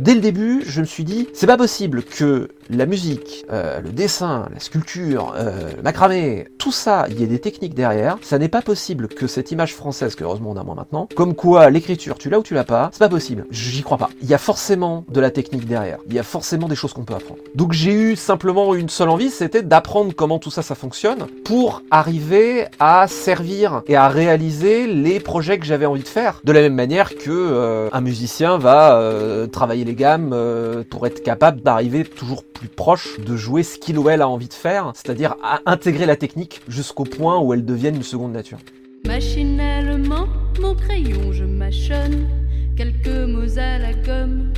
dès le début, je me suis dit, c'est pas possible que la musique, euh, le dessin, la sculpture, euh, le macramé, tout ça, il y ait des techniques derrière. Ça n'est pas possible que cette image française, que heureusement on a moins maintenant, comme quoi l'écriture, tu l'as ou tu l'as pas, c'est pas possible. J'y crois pas. Il y a forcément de la technique derrière. Il y a forcément des choses qu'on peut apprendre. Donc j'ai eu simplement une seule envie, c'était d'apprendre comment tout ça, ça fonctionne pour arriver à servir et à réaliser les projets que j'avais envie de faire. De la même manière que euh, un musicien va euh, travailler les gammes euh, pour être capable d'arriver toujours plus proche de jouer ce qu'il ou elle a envie de faire, c'est-à-dire à intégrer la technique jusqu'au point où elle devienne une seconde nature. Machinalement, mon crayon, je mâchonne quelques mots à la gomme.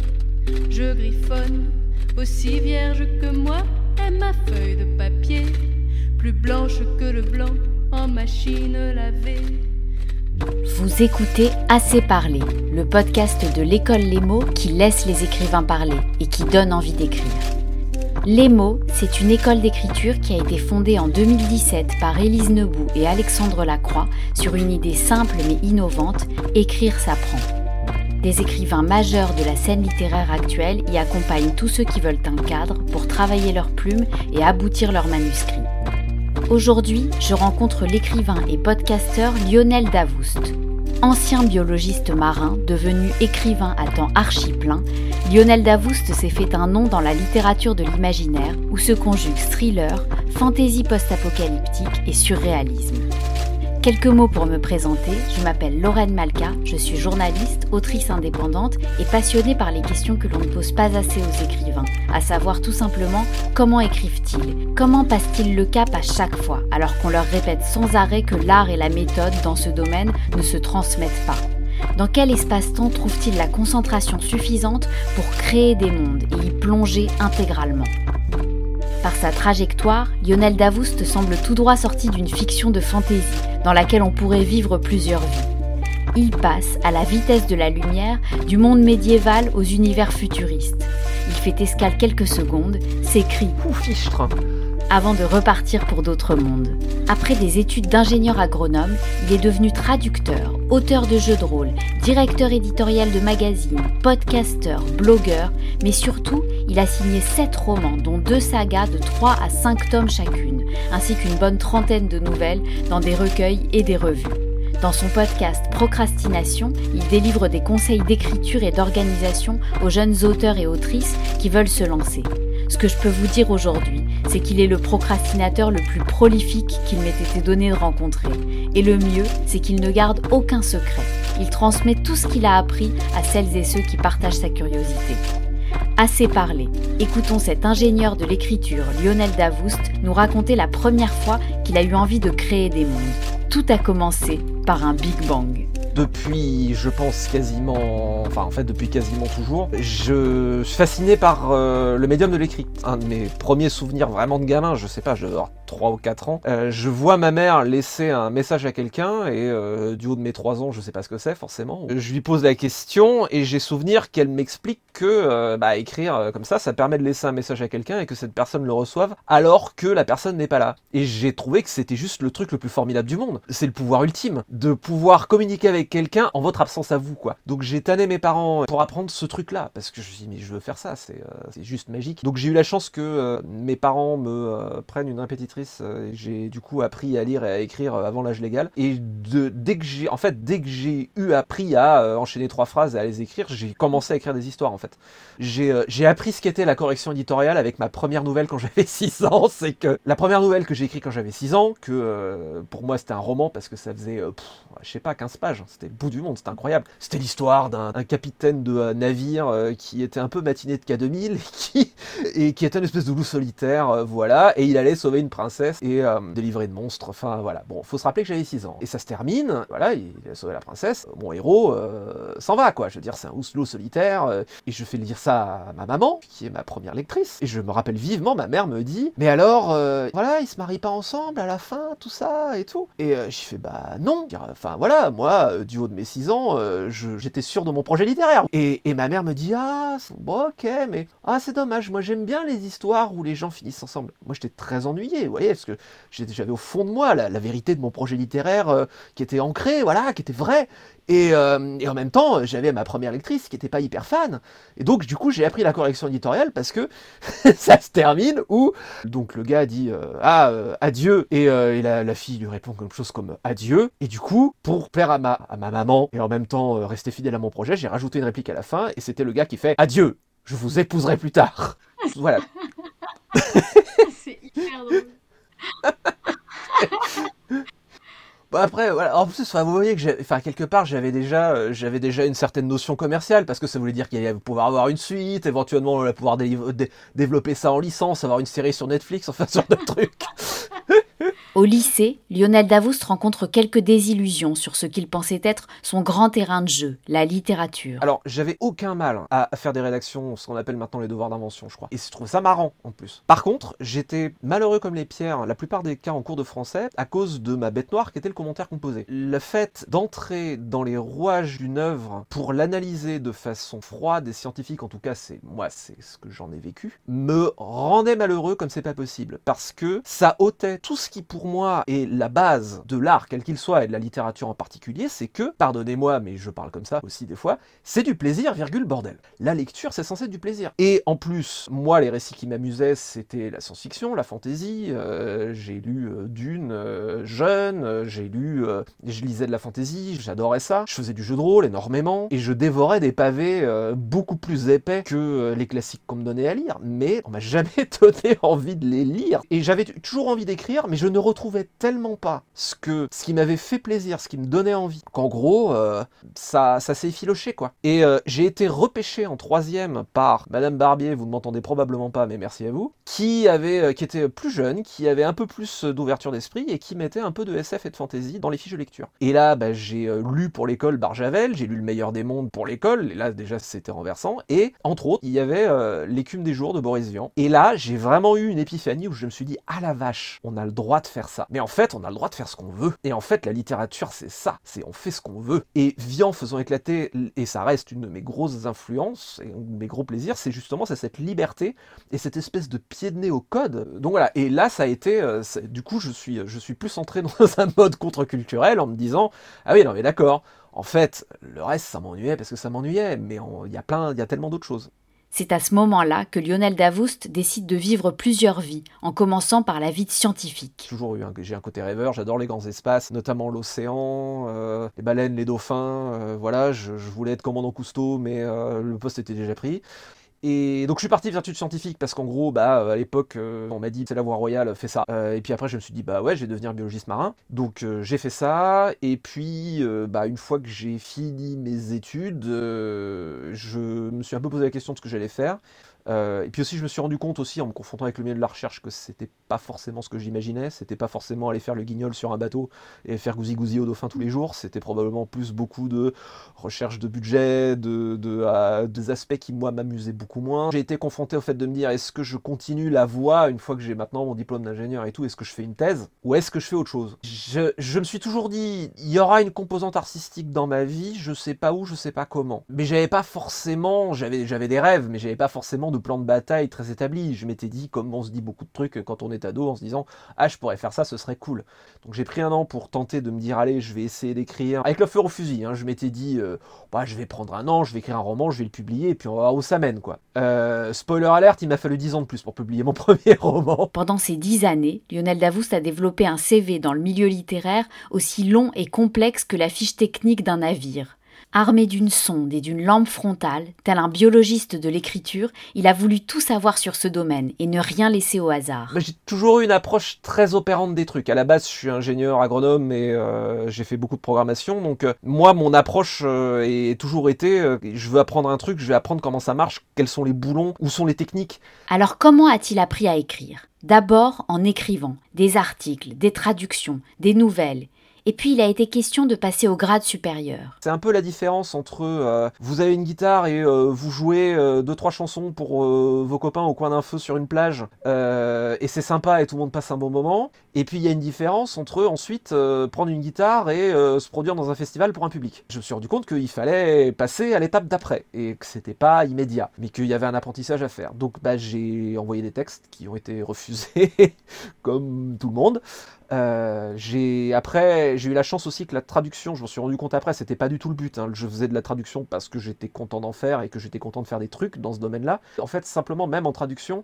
Je griffonne, aussi vierge que moi est ma feuille de papier, plus blanche que le blanc en machine lavée. Vous écoutez Assez parler, le podcast de l'école Les mots qui laisse les écrivains parler et qui donne envie d'écrire. Les mots, c'est une école d'écriture qui a été fondée en 2017 par Élise Nebout et Alexandre Lacroix sur une idée simple mais innovante, écrire s'apprend. Des écrivains majeurs de la scène littéraire actuelle y accompagnent tous ceux qui veulent un cadre pour travailler leurs plumes et aboutir leurs manuscrits. Aujourd'hui, je rencontre l'écrivain et podcasteur Lionel Davoust. Ancien biologiste marin, devenu écrivain à temps archi plein, Lionel Davoust s'est fait un nom dans la littérature de l'imaginaire où se conjuguent thriller, fantaisie post-apocalyptique et surréalisme. Quelques mots pour me présenter, je m'appelle Lorraine Malka, je suis journaliste, autrice indépendante et passionnée par les questions que l'on ne pose pas assez aux écrivains, à savoir tout simplement comment écrivent-ils, comment passent-ils le cap à chaque fois, alors qu'on leur répète sans arrêt que l'art et la méthode dans ce domaine ne se transmettent pas. Dans quel espace-temps trouvent-ils la concentration suffisante pour créer des mondes et y plonger intégralement? Par sa trajectoire, Lionel Davoust semble tout droit sorti d'une fiction de fantaisie dans laquelle on pourrait vivre plusieurs vies. Il passe à la vitesse de la lumière du monde médiéval aux univers futuristes. Il fait escale quelques secondes, s'écrit avant de repartir pour d'autres mondes. Après des études d'ingénieur agronome, il est devenu traducteur, auteur de jeux de rôle, directeur éditorial de magazines, podcasteur, blogueur, mais surtout, il a signé 7 romans, dont deux sagas de 3 à 5 tomes chacune, ainsi qu'une bonne trentaine de nouvelles dans des recueils et des revues. Dans son podcast Procrastination, il délivre des conseils d'écriture et d'organisation aux jeunes auteurs et autrices qui veulent se lancer. Ce que je peux vous dire aujourd'hui, c'est qu'il est le procrastinateur le plus prolifique qu'il m'ait été donné de rencontrer. Et le mieux, c'est qu'il ne garde aucun secret. Il transmet tout ce qu'il a appris à celles et ceux qui partagent sa curiosité. Assez parlé. Écoutons cet ingénieur de l'écriture, Lionel Davoust, nous raconter la première fois qu'il a eu envie de créer des mondes. Tout a commencé par un Big Bang depuis, je pense, quasiment, enfin en fait depuis quasiment toujours, je suis fasciné par euh, le médium de l'écrit. Un de mes premiers souvenirs vraiment de gamin, je sais pas, je 3 ou 4 ans, euh, je vois ma mère laisser un message à quelqu'un et euh, du haut de mes 3 ans, je sais pas ce que c'est forcément. Je lui pose la question et j'ai souvenir qu'elle m'explique que euh, bah, écrire comme ça, ça permet de laisser un message à quelqu'un et que cette personne le reçoive alors que la personne n'est pas là. Et j'ai trouvé que c'était juste le truc le plus formidable du monde. C'est le pouvoir ultime de pouvoir communiquer avec quelqu'un en votre absence à vous, quoi. Donc j'ai tanné mes parents pour apprendre ce truc-là parce que je me suis dit mais je veux faire ça, c'est juste magique. Donc j'ai eu la chance que mes parents me prennent une répétitrice euh, j'ai du coup appris à lire et à écrire euh, avant l'âge légal. Et dès que j'ai, en fait, dès que j'ai eu appris à euh, enchaîner trois phrases et à les écrire, j'ai commencé à écrire des histoires en fait. J'ai appris ce qu'était la correction éditoriale avec ma première nouvelle quand j'avais 6 ans. C'est que la première nouvelle que j'ai écrite quand j'avais 6 ans, que pour moi c'était un roman parce que ça faisait, je sais pas, 15 pages. C'était le bout du monde, c'était incroyable. C'était l'histoire d'un capitaine de navire qui était un peu matiné de K2000 et qui, et qui était une espèce de loup solitaire, voilà, et il allait sauver une princesse et euh, délivrer de monstres. Enfin voilà. Bon, faut se rappeler que j'avais 6 ans. Et ça se termine, voilà, il a sauvé la princesse. Mon héros euh, s'en va, quoi. Je veux dire, c'est un housselot solitaire. Euh, et je fais lire ça à ma maman, qui est ma première lectrice. Et je me rappelle vivement, ma mère me dit Mais alors, voilà, ils se marient pas ensemble à la fin, tout ça et tout? Et je fais Bah non. Enfin voilà, moi, du haut de mes 6 ans, j'étais sûr de mon projet littéraire. Et, et ma mère me dit Ah, bon, ok, mais ah, c'est dommage. Moi, j'aime bien les histoires où les gens finissent ensemble. Moi, j'étais très ennuyé vous voyez, parce que j'avais au fond de moi la, vérité de mon projet littéraire euh, qui était ancré, voilà, qui était vrai. Et, euh, et en même temps, j'avais ma première lectrice qui n'était pas hyper fan. Et donc, du coup, j'ai appris la correction éditoriale parce que ça se termine où donc le gars dit ah adieu et, la, fille lui répond quelque chose comme adieu. Et du coup, pour plaire à ma, à ma maman et en même temps rester fidèle à mon projet, j'ai rajouté une réplique à la fin et c'était le gars qui fait adieu je vous épouserai plus tard. voilà. C'est hyper drôle. Bon après, voilà. En plus, vous voyez que, enfin, quelque part, j'avais déjà, euh, déjà une certaine notion commerciale parce que ça voulait dire qu'il allait pouvoir avoir une suite, éventuellement, pouvoir développer ça en licence, avoir une série sur Netflix, enfin, ce genre de trucs. Au lycée, Lionel Davoust rencontre quelques désillusions sur ce qu'il pensait être son grand terrain de jeu, la littérature. Alors, j'avais aucun mal à faire des rédactions, ce qu'on appelle maintenant les devoirs d'invention, je crois. Et je trouve ça marrant, en plus. Par contre, j'étais malheureux comme les pierres, la plupart des cas en cours de français, à cause de ma bête noire qui était le commentaire composé. Le fait d'entrer dans les rouages d'une œuvre pour l'analyser de façon froide et scientifique, en tout cas, c'est moi, c'est ce que j'en ai vécu, me rendait malheureux comme c'est pas possible. Parce que ça ôtait tout ce qui pour pour moi est la base de l'art, quel qu'il soit, et de la littérature en particulier, c'est que, pardonnez-moi, mais je parle comme ça aussi des fois, c'est du plaisir, virgule, bordel. La lecture, c'est censé être du plaisir. Et en plus, moi, les récits qui m'amusaient, c'était la science-fiction, la fantasy. Euh, j'ai lu euh, Dune euh, jeune, j'ai lu, je lisais de la fantasy, j'adorais ça. Je faisais du jeu de rôle énormément, et je dévorais des pavés beaucoup plus épais que les classiques qu'on me donnait à lire. Mais on m'a jamais donné envie de les lire. Et j'avais toujours envie d'écrire, mais je ne retrouvais tellement pas ce que ce qui m'avait fait plaisir, ce qui me donnait envie, qu'en gros, euh, ça, ça s'est effiloché quoi. Et euh, j'ai été repêché en troisième par Madame Barbier, vous ne m'entendez probablement pas, mais merci à vous, qui avait, euh, qui était plus jeune, qui avait un peu plus d'ouverture d'esprit et qui mettait un peu de SF et de fantasy dans les fiches de lecture. Et là, bah, j'ai lu pour l'école Barjavel, j'ai lu Le meilleur des mondes pour l'école, et là déjà c'était renversant. Et entre autres, il y avait L'écume des jours de Boris Vian. Et là, j'ai vraiment eu une épiphanie où je me suis dit, ah la vache, on a le droit de faire ça. Mais en fait, on a le droit de faire ce qu'on veut. Et en fait, la littérature, c'est ça. C'est on fait ce qu'on veut. Et Vian faisant éclater, et ça reste une de mes grosses influences et mes gros plaisirs, c'est justement cette liberté et cette espèce de pied de nez au code. Donc voilà. Et là, ça a été, euh, du coup, je suis, je suis plus entré dans un mode contre-culturel en me disant, ah oui, non mais d'accord. En fait, le reste, ça m'ennuyait parce que ça m'ennuyait, mais il y a plein, il y a tellement d'autres choses. C'est à ce moment-là que Lionel Davoust décide de vivre plusieurs vies, en commençant par la vie de scientifique. Toujours eu j'ai un côté rêveur, j'adore les grands espaces, notamment l'océan, euh, les baleines, les dauphins. Euh, voilà, je, voulais être commandant Cousteau, mais euh, le poste était déjà pris. Et donc je suis parti vers l'étude scientifique parce qu'en gros, bah à l'époque, euh, on m'a dit c'est la voie royale, fais ça. Euh, et puis après, je me suis dit bah ouais, je vais devenir biologiste marin. Donc euh, j'ai fait ça. Et puis bah une fois que j'ai fini mes études, je me suis un peu posé la question de ce que j'allais faire. Euh, et puis aussi, je me suis rendu compte aussi en me confrontant avec le milieu de la recherche que c'était pas forcément ce que j'imaginais. C'était pas forcément aller faire le guignol sur un bateau et faire gousi gousi au dauphin tous les jours. C'était probablement plus beaucoup de recherche de budget, de, de des aspects qui moi m'amusaient beaucoup moins. J'ai été confronté au fait de me dire est-ce que je continue la voie une fois que j'ai maintenant mon diplôme d'ingénieur et tout, est-ce que je fais une thèse ou est-ce que je fais autre chose? Je, je me suis toujours dit il y aura une composante artistique dans ma vie, je sais pas où, je sais pas comment. Mais j'avais pas forcément, j'avais j'avais des rêves, mais j'avais pas forcément de plan de bataille très établi. Je m'étais dit, comme on se dit beaucoup de trucs quand on est ado, en se disant, ah, je pourrais faire ça, ce serait cool. Donc j'ai pris un an pour tenter de me dire, allez, je vais essayer d'écrire. Avec le feu au fusil, hein, je m'étais dit, euh, bah, je vais prendre un an, je vais écrire un roman, je vais le publier, et puis on va voir où ça mène, quoi. Euh, spoiler alert, il m'a fallu 10 ans de plus pour publier mon premier roman. Pendant ces 10 années, Lionel Davoust a développé un CV dans le milieu littéraire aussi long et complexe que la fiche technique d'un navire. Armé d'une sonde et d'une lampe frontale, tel un biologiste de l'écriture, il a voulu tout savoir sur ce domaine et ne rien laisser au hasard. J'ai toujours eu une approche très opérante des trucs. À la base, je suis ingénieur agronome et euh, j'ai fait beaucoup de programmation. Donc euh, moi, mon approche euh, est toujours été, je veux apprendre un truc, je vais apprendre comment ça marche, quels sont les boulons, où sont les techniques. Alors comment a-t-il appris à écrire? D'abord en écrivant des articles, des traductions, des nouvelles Et puis il a été question de passer au grade supérieur. C'est un peu la différence entre euh, vous avez une guitare et euh, vous jouez euh, deux trois chansons pour euh, vos copains au coin d'un feu sur une plage et c'est sympa et tout le monde passe un bon moment. Et puis il y a une différence entre ensuite prendre une guitare et se produire dans un festival pour un public. Je me suis rendu compte qu'il fallait passer à l'étape d'après et que c'était pas immédiat, mais qu'il y avait un apprentissage à faire. Donc bah, j'ai envoyé des textes qui ont été refusés comme tout le monde. Euh, j'ai après j'ai eu la chance aussi que la traduction, je m'en suis rendu compte après, c'était pas du tout le but. hein. Je faisais de la traduction parce que j'étais content d'en faire et que j'étais content de faire des trucs dans ce domaine-là. En fait, simplement même en traduction,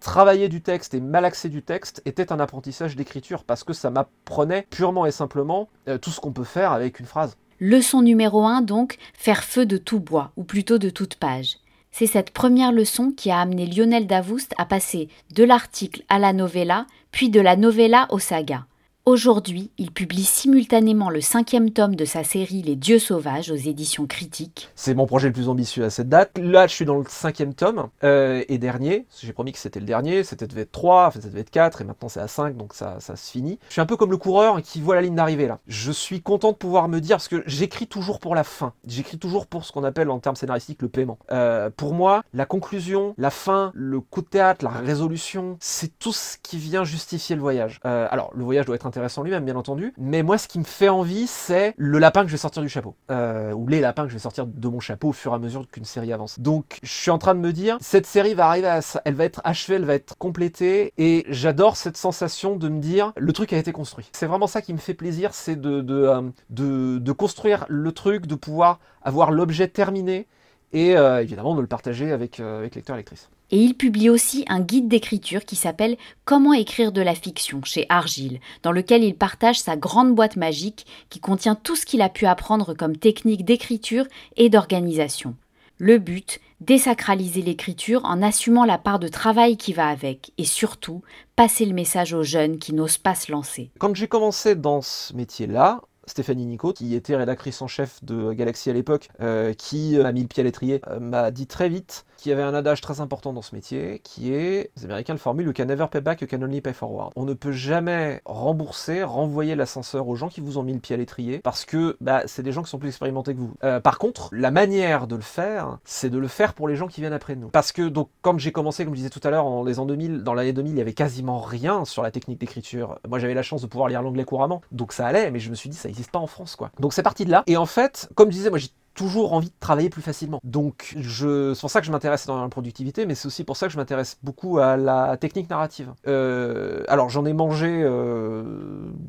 travailler du texte et malaxer du texte était un apprentissage d'écriture parce que ça m'apprenait purement et simplement euh, tout ce qu'on peut faire avec une phrase. Leçon numéro 1 donc, faire feu de tout bois, ou plutôt de toute page. C'est cette première leçon qui a amené Lionel Davoust à passer de l'article à la novella, puis de la novella au saga. Aujourd'hui, il publie simultanément le cinquième tome de sa série Les Dieux Sauvages aux éditions critiques. C'est mon projet le plus ambitieux à cette date. Là, je suis dans le cinquième tome euh, et dernier. J'ai promis que c'était le dernier. C'était devait être 3, enfin, ça devait être 4 et maintenant c'est à 5, donc ça, ça se finit. Je suis un peu comme le coureur qui voit la ligne d'arrivée là. Je suis content de pouvoir me dire, parce que j'écris toujours pour la fin. J'écris toujours pour ce qu'on appelle en termes scénaristiques le paiement. Euh, pour moi, la conclusion, la fin, le coup de théâtre, la résolution, c'est tout ce qui vient justifier le voyage. Euh, alors, le voyage doit être intéressant lui-même, bien entendu. Mais moi, ce qui me fait envie, c'est le lapin que je vais sortir du chapeau. Euh, ou les lapins que je vais sortir de mon chapeau au fur et à mesure qu'une série avance. Donc, je suis en train de me dire, cette série va arriver à ça, elle va être achevée, elle va être complétée. Et j'adore cette sensation de me dire, le truc a été construit. C'est vraiment ça qui me fait plaisir, c'est de, de, euh, de, construire le truc, de pouvoir avoir l'objet terminé. Et euh, évidemment, de le partager avec, avec lecteurs et lectrices. Et il publie aussi un guide d'écriture qui s'appelle Comment écrire de la fiction chez Argile, dans lequel il partage sa grande boîte magique qui contient tout ce qu'il a pu apprendre comme technique d'écriture et d'organisation. Le but, désacraliser l'écriture en assumant la part de travail qui va avec et surtout passer le message aux jeunes qui n'osent pas se lancer. Quand j'ai commencé dans ce métier-là, Stéphanie Nico, qui était rédactrice en chef de Galaxy à l'époque, euh, qui m'a mis le pied à l'étrier, euh, m'a dit très vite qu'il y avait un adage très important dans ce métier, qui est, les Américains le formulent, you can never pay back, you can only pay forward. On ne peut jamais rembourser, renvoyer l'ascenseur aux gens qui vous ont mis le pied à l'étrier, parce que bah, c'est des gens qui sont plus expérimentés que vous. Euh, par contre, la manière de le faire, c'est de le faire pour les gens qui viennent après nous. Parce que donc, quand j'ai commencé, comme je disais tout à l'heure, dans les ans 2000, dans l'année 2000, il y avait quasiment rien sur la technique d'écriture. Moi, j'avais la chance de pouvoir lire l'anglais couramment, donc ça allait, mais je me suis dit, ça n'existe pas en France, quoi. Donc c'est parti de là. Et en fait, comme je disais, moi j'ai toujours envie de travailler plus facilement. Donc c'est pour ça que je m'intéresse dans la productivité, mais c'est aussi pour ça que je m'intéresse beaucoup à la technique narrative. Euh, alors j'en ai mangé euh,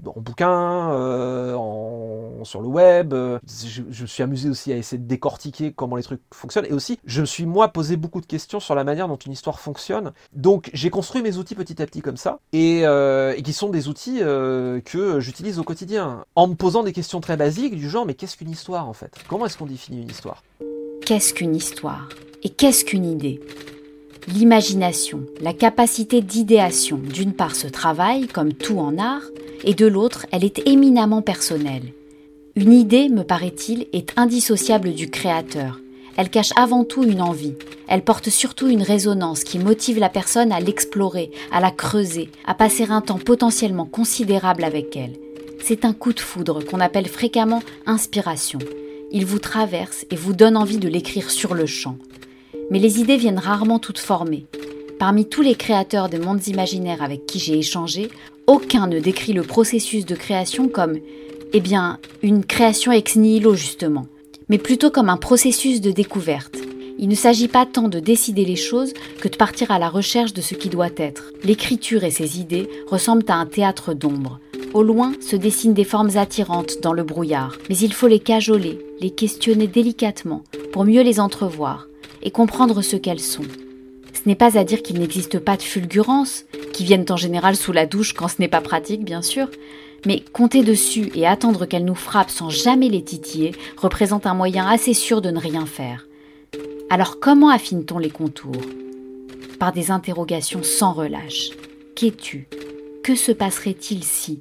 en bouquin, euh, sur le web. Je, me suis amusé aussi à essayer de décortiquer comment les trucs fonctionnent. Et aussi, je me suis moi posé beaucoup de questions sur la manière dont une histoire fonctionne. Donc j'ai construit mes outils petit à petit comme ça, et, et qui sont des outils que j'utilise au quotidien, en me posant des questions très basiques du genre mais qu'est-ce qu'une histoire en fait? Comment est-ce qu'on Qu'est-ce qu'une histoire? Et qu'est-ce qu'une idée? L'imagination, la capacité d'idéation, d'une part se travaille, comme tout en art, et de l'autre, elle est éminemment personnelle. Une idée, me paraît-il, est indissociable du créateur. Elle cache avant tout une envie. Elle porte surtout une résonance qui motive la personne à l'explorer, à la creuser, à passer un temps potentiellement considérable avec elle. C'est un coup de foudre qu'on appelle fréquemment inspiration. Il vous traverse et vous donne envie de l'écrire sur le champ. Mais les idées viennent rarement toutes formées. Parmi tous les créateurs de mondes imaginaires avec qui j'ai échangé, aucun ne décrit le processus de création comme, eh bien, une création ex nihilo justement, mais plutôt comme un processus de découverte. Il ne s'agit pas tant de décider les choses que de partir à la recherche de ce qui doit être. L'écriture et ses idées ressemblent à un théâtre d'ombre. Au loin se dessinent des formes attirantes dans le brouillard, mais il faut les cajoler, les questionner délicatement pour mieux les entrevoir et comprendre ce qu'elles sont. Ce n'est pas à dire qu'il n'existe pas de fulgurances, qui viennent en général sous la douche quand ce n'est pas pratique, bien sûr, mais compter dessus et attendre qu'elles nous frappent sans jamais les titiller représente un moyen assez sûr de ne rien faire. Alors comment affine-t-on les contours? Par des interrogations sans relâche. Qu'es-tu? Que se passerait-il si?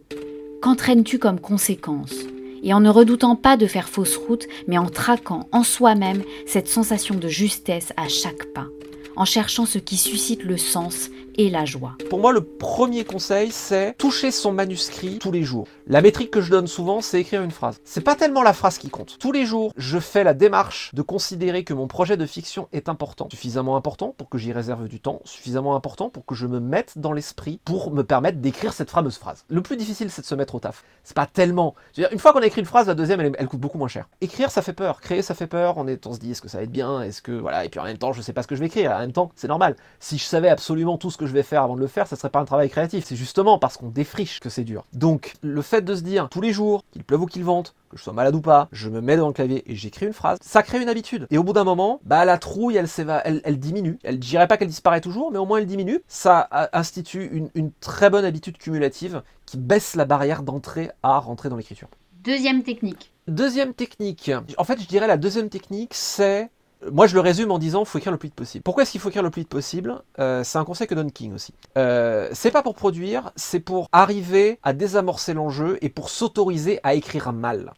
Qu'entraînes-tu comme conséquence? Et en ne redoutant pas de faire fausse route, mais en traquant en soi-même cette sensation de justesse à chaque pas, en cherchant ce qui suscite le sens et la joie. Pour moi, le premier conseil, c'est toucher son manuscrit tous les jours. La métrique que je donne souvent, c'est écrire une phrase. C'est pas tellement la phrase qui compte. Tous les jours, je fais la démarche de considérer que mon projet de fiction est important. Suffisamment important pour que j'y réserve du temps, suffisamment important pour que je me mette dans l'esprit pour me permettre d'écrire cette fameuse phrase. Le plus difficile, c'est de se mettre au taf. C'est pas tellement. Une fois qu'on a écrit une phrase, la deuxième, elle, elle coûte beaucoup moins cher. Écrire, ça fait peur. Créer, ça fait peur. On, est, on se dit, est-ce que ça va être bien? Est-ce que. Voilà. Et puis en même temps, je sais pas ce que je vais écrire. En même temps, c'est normal. Si je savais absolument tout ce que je vais faire avant de le faire, ça serait pas un travail créatif. C'est justement parce qu'on défriche que c'est dur. Donc, le fait de se dire tous les jours, qu'il pleuve ou qu'il vente, que je sois malade ou pas, je me mets devant le clavier et j'écris une phrase, ça crée une habitude. Et au bout d'un moment, bah la trouille, elle, elle, elle diminue. Elle, je dirais pas qu'elle disparaît toujours, mais au moins elle diminue. Ça institue une, une très bonne habitude cumulative qui baisse la barrière d'entrée à rentrer dans l'écriture. Deuxième technique. Deuxième technique. En fait, je dirais la deuxième technique, c'est moi, je le résume en disant faut écrire le plus vite possible. Pourquoi est-ce qu'il faut écrire le plus vite possible? Euh, C'est un conseil que donne King aussi. Euh, c'est pas pour produire, c'est pour arriver à désamorcer l'enjeu et pour s'autoriser à écrire mal.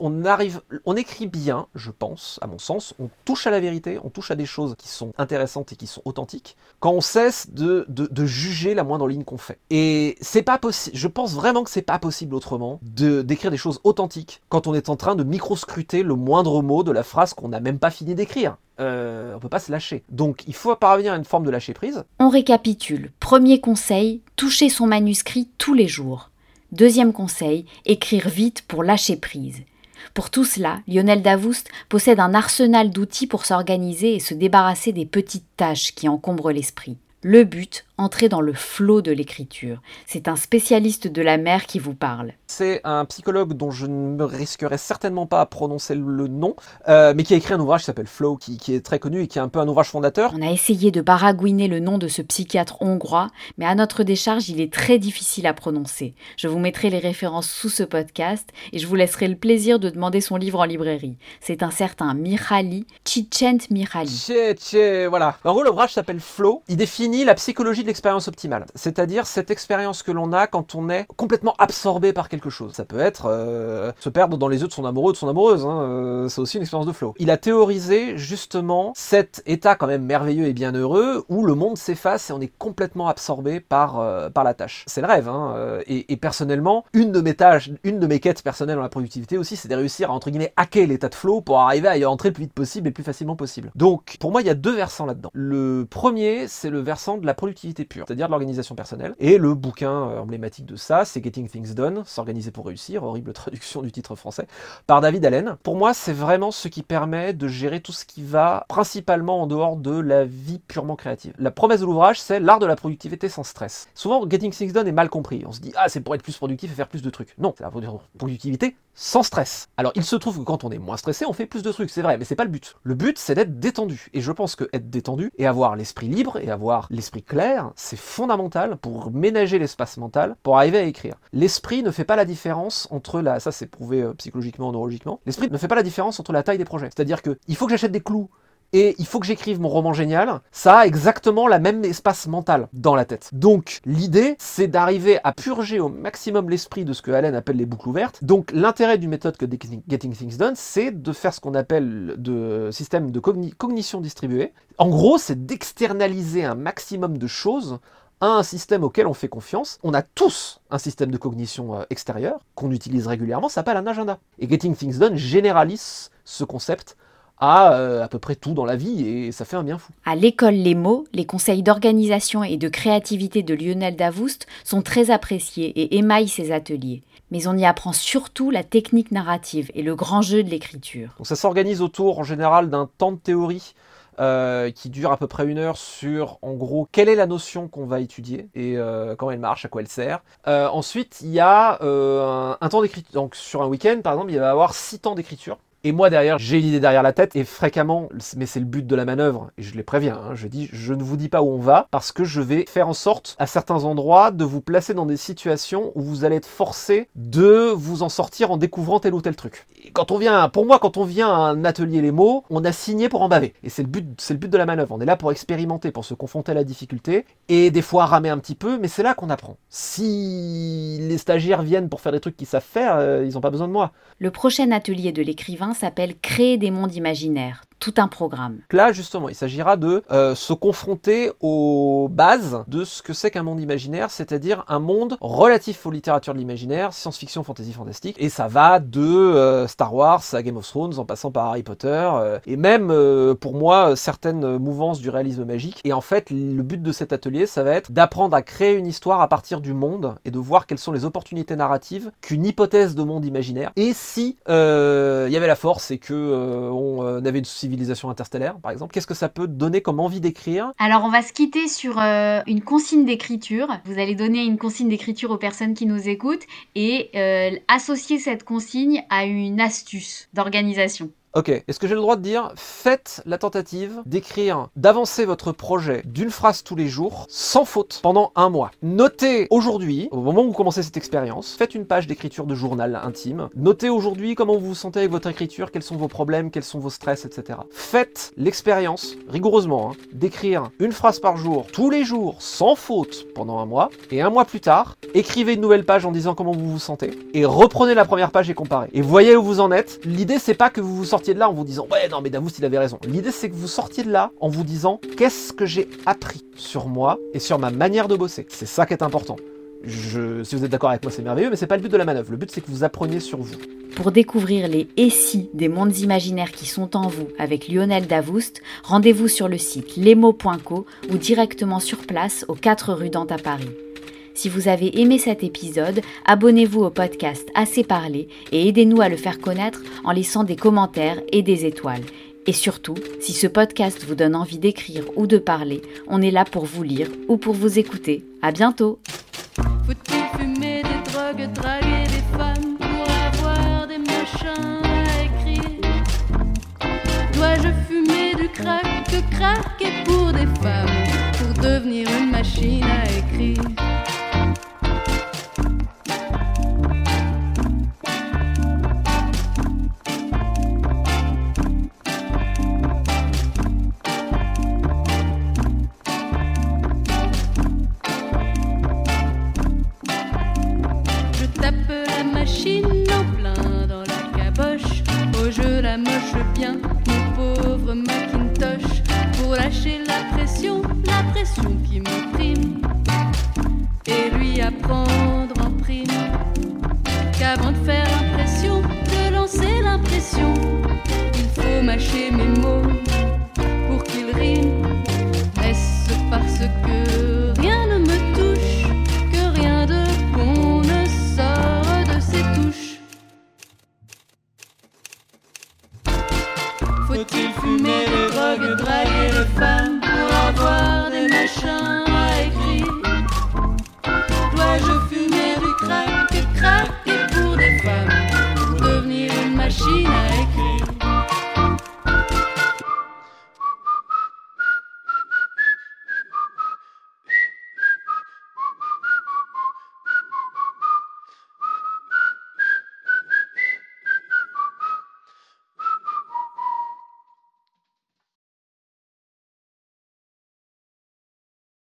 On arrive, on écrit bien, je pense, à mon sens. On touche à la vérité, on touche à des choses qui sont intéressantes et qui sont authentiques. Quand on cesse de, de, juger la moindre ligne qu'on fait. Et c'est pas possible. Je pense vraiment que c'est pas possible autrement de d'écrire des choses authentiques quand on est en train de microscruter le moindre mot de la phrase qu'on n'a même pas fini d'écrire. Euh, on peut pas se lâcher. Donc il faut parvenir à une forme de lâcher prise. On récapitule. Premier conseil, toucher son manuscrit tous les jours. Deuxième conseil, écrire vite pour lâcher prise. Pour tout cela, Lionel Davoust possède un arsenal d'outils pour s'organiser et se débarrasser des petites tâches qui encombrent l'esprit. Le but, entrer dans le flot de l'écriture. C'est un spécialiste de la mer qui vous parle. C'est un psychologue dont je ne me risquerai certainement pas à prononcer le nom, euh, mais qui a écrit un ouvrage qui s'appelle Flow, qui, qui, est très connu et qui est un peu un ouvrage fondateur. On a essayé de baragouiner le nom de ce psychiatre hongrois, mais à notre décharge, il est très difficile à prononcer. Je vous mettrai les références sous ce podcast et je vous laisserai le plaisir de demander son livre en librairie. C'est un certain Mihaly Csikszentmihalyi. Tché, tché, voilà. En gros, l'ouvrage s'appelle Flow. Il définit la psychologie de l'expérience optimale, c'est-à-dire cette expérience que l'on a quand on est complètement absorbé par quelque chose. Ça peut être euh, se perdre dans les yeux de son amoureux ou de son amoureuse, hein, euh, c'est aussi une expérience de flow. Il a théorisé justement cet état quand même merveilleux et bienheureux où le monde s'efface et on est complètement absorbé par, euh, par la tâche. C'est le rêve, hein, et, et, personnellement, une de mes tâches, une de mes quêtes personnelles dans la productivité aussi, c'est de réussir à entre guillemets hacker l'état de flow pour arriver à y entrer le plus vite possible et le plus facilement possible. Donc, pour moi, il y a deux versants là-dedans. Le premier, c'est le versant de la productivité c'est-à-dire l'organisation personnelle. Et le bouquin euh, emblématique de ça, c'est Getting Things Done, s'organiser pour réussir, horrible traduction du titre français, par David Allen. Pour moi, c'est vraiment ce qui permet de gérer tout ce qui va principalement en dehors de la vie purement créative. La promesse de l'ouvrage, c'est l'art de la productivité sans stress. Souvent, Getting Things Done est mal compris. On se dit, ah, c'est pour être plus productif et faire plus de trucs. Non, c'est la productivité sans stress. Alors, il se trouve que quand on est moins stressé, on fait plus de trucs, c'est vrai, mais c'est pas le but. Le but, c'est d'être détendu. Et je pense que être détendu et avoir l'esprit libre et avoir l'esprit clair, c'est fondamental pour ménager l'espace mental, pour arriver à écrire. L'esprit ne fait pas la différence entre la, ça c'est prouvé euh, psychologiquement, neurologiquement, l'esprit ne fait pas la différence entre la taille des projets. C'est-à-dire que il faut que j'achète des clous et il faut que j'écrive mon roman génial, ça a exactement la même espace mental dans la tête. Donc l'idée, c'est d'arriver à purger au maximum l'esprit de ce que Allen appelle les boucles ouvertes. Donc l'intérêt d'une méthode que Getting Things Done, c'est de faire ce qu'on appelle de système de cognition distribuée. En gros, c'est d'externaliser un maximum de choses à un système auquel on fait confiance. On a tous un système de cognition euh, extérieur qu'on utilise régulièrement, ça s'appelle un agenda. Et Getting Things Done généralise ce concept à euh, à peu près tout dans la vie et ça fait un bien fou. À l'école Les mots, les conseils d'organisation et de créativité de Lionel Davoust sont très appréciés et émaillent ses ateliers. Mais on y apprend surtout la technique narrative et le grand jeu de l'écriture. Donc ça s'organise autour en général d'un temps de théorie euh, qui dure à peu près une heure sur, en gros, quelle est la notion qu'on va étudier et euh, comment elle marche, à quoi elle sert. Euh, ensuite, il y a un, un, temps d'écriture. Donc, sur un week-end, par exemple, il va y avoir six temps d'écriture. Et moi derrière, j'ai une idée derrière la tête et fréquemment, mais c'est le but de la manœuvre, et je les préviens, hein, je dis, je ne vous dis pas où on va parce que je vais faire en sorte à certains endroits de vous placer dans des situations où vous allez être forcé de vous en sortir en découvrant tel ou tel truc. Quand on vient, pour moi, quand on vient à un atelier les mots, on a signé pour en baver. Et c'est le but, c'est le but de la manœuvre. On est là pour expérimenter, pour se confronter à la difficulté et des fois ramer un petit peu, mais c'est là qu'on apprend. Si les stagiaires viennent pour faire des trucs qu'ils savent faire, euh, ils n'ont pas besoin de moi. Le prochain atelier de l'écrivain s'appelle Créer des mondes imaginaires. Tout un programme. Là, justement, il s'agira de euh, se confronter aux bases de ce que c'est qu'un monde imaginaire, c'est-à-dire un monde relatif aux littératures de l'imaginaire, science-fiction, fantasy, fantastique, et ça va de euh, Star Wars à Game of Thrones, en passant par Harry Potter, euh, et même, euh, pour moi, certaines mouvances du réalisme magique. Et en fait, le but de cet atelier, ça va être d'apprendre à créer une histoire à partir du monde, et de voir quelles sont les opportunités narratives qu'une hypothèse de monde imaginaire, et si euh, il y avait la force et que euh, on avait une civilisation interstellaire, par exemple, qu'est-ce que ça peut donner comme envie d'écrire? Alors, on va se quitter sur euh, une consigne d'écriture. Vous allez donner une consigne d'écriture aux personnes qui nous écoutent et euh, associer cette consigne à une astuce d'organisation. Ok, est-ce que j'ai le droit de dire faites la tentative d'écrire, d'avancer votre projet d'une phrase tous les jours, sans faute, pendant un mois. Notez aujourd'hui, au moment où vous commencez cette expérience, faites une page d'écriture de journal intime. Notez aujourd'hui comment vous vous sentez avec votre écriture, quels sont vos problèmes, quels sont vos stress, etc. Faites l'expérience, rigoureusement, hein, d'écrire une phrase par jour, tous les jours, sans faute, pendant un mois. Et un mois plus tard, écrivez une nouvelle page en disant comment vous vous sentez. Et reprenez la première page et comparez. Et voyez où vous en êtes. L'idée, c'est pas que vous vous de là en vous disant ouais non mais Davos il avait raison. L'idée c'est que vous sortiez de là en vous disant qu'est-ce que j'ai appris sur moi et sur ma manière de bosser? C'est ça qui est important. Si vous êtes d'accord avec moi c'est merveilleux mais c'est pas le but de la manœuvre. Le but c'est que vous appreniez sur vous. Pour découvrir les et si des mondes imaginaires qui sont en vous avec Lionel Davoust, rendez-vous sur le site lemo.co ou directement sur place aux 4 rue Dante à Paris. Si vous avez aimé cet épisode, abonnez-vous au podcast Assez Parlé et aidez-nous à le faire connaître en laissant des commentaires et des étoiles. Et surtout, si ce podcast vous donne envie d'écrire ou de parler, on est là pour vous lire ou pour vous écouter. À bientôt! Dois-je fumer du crack, pour des femmes pour devenir une machine à écrire?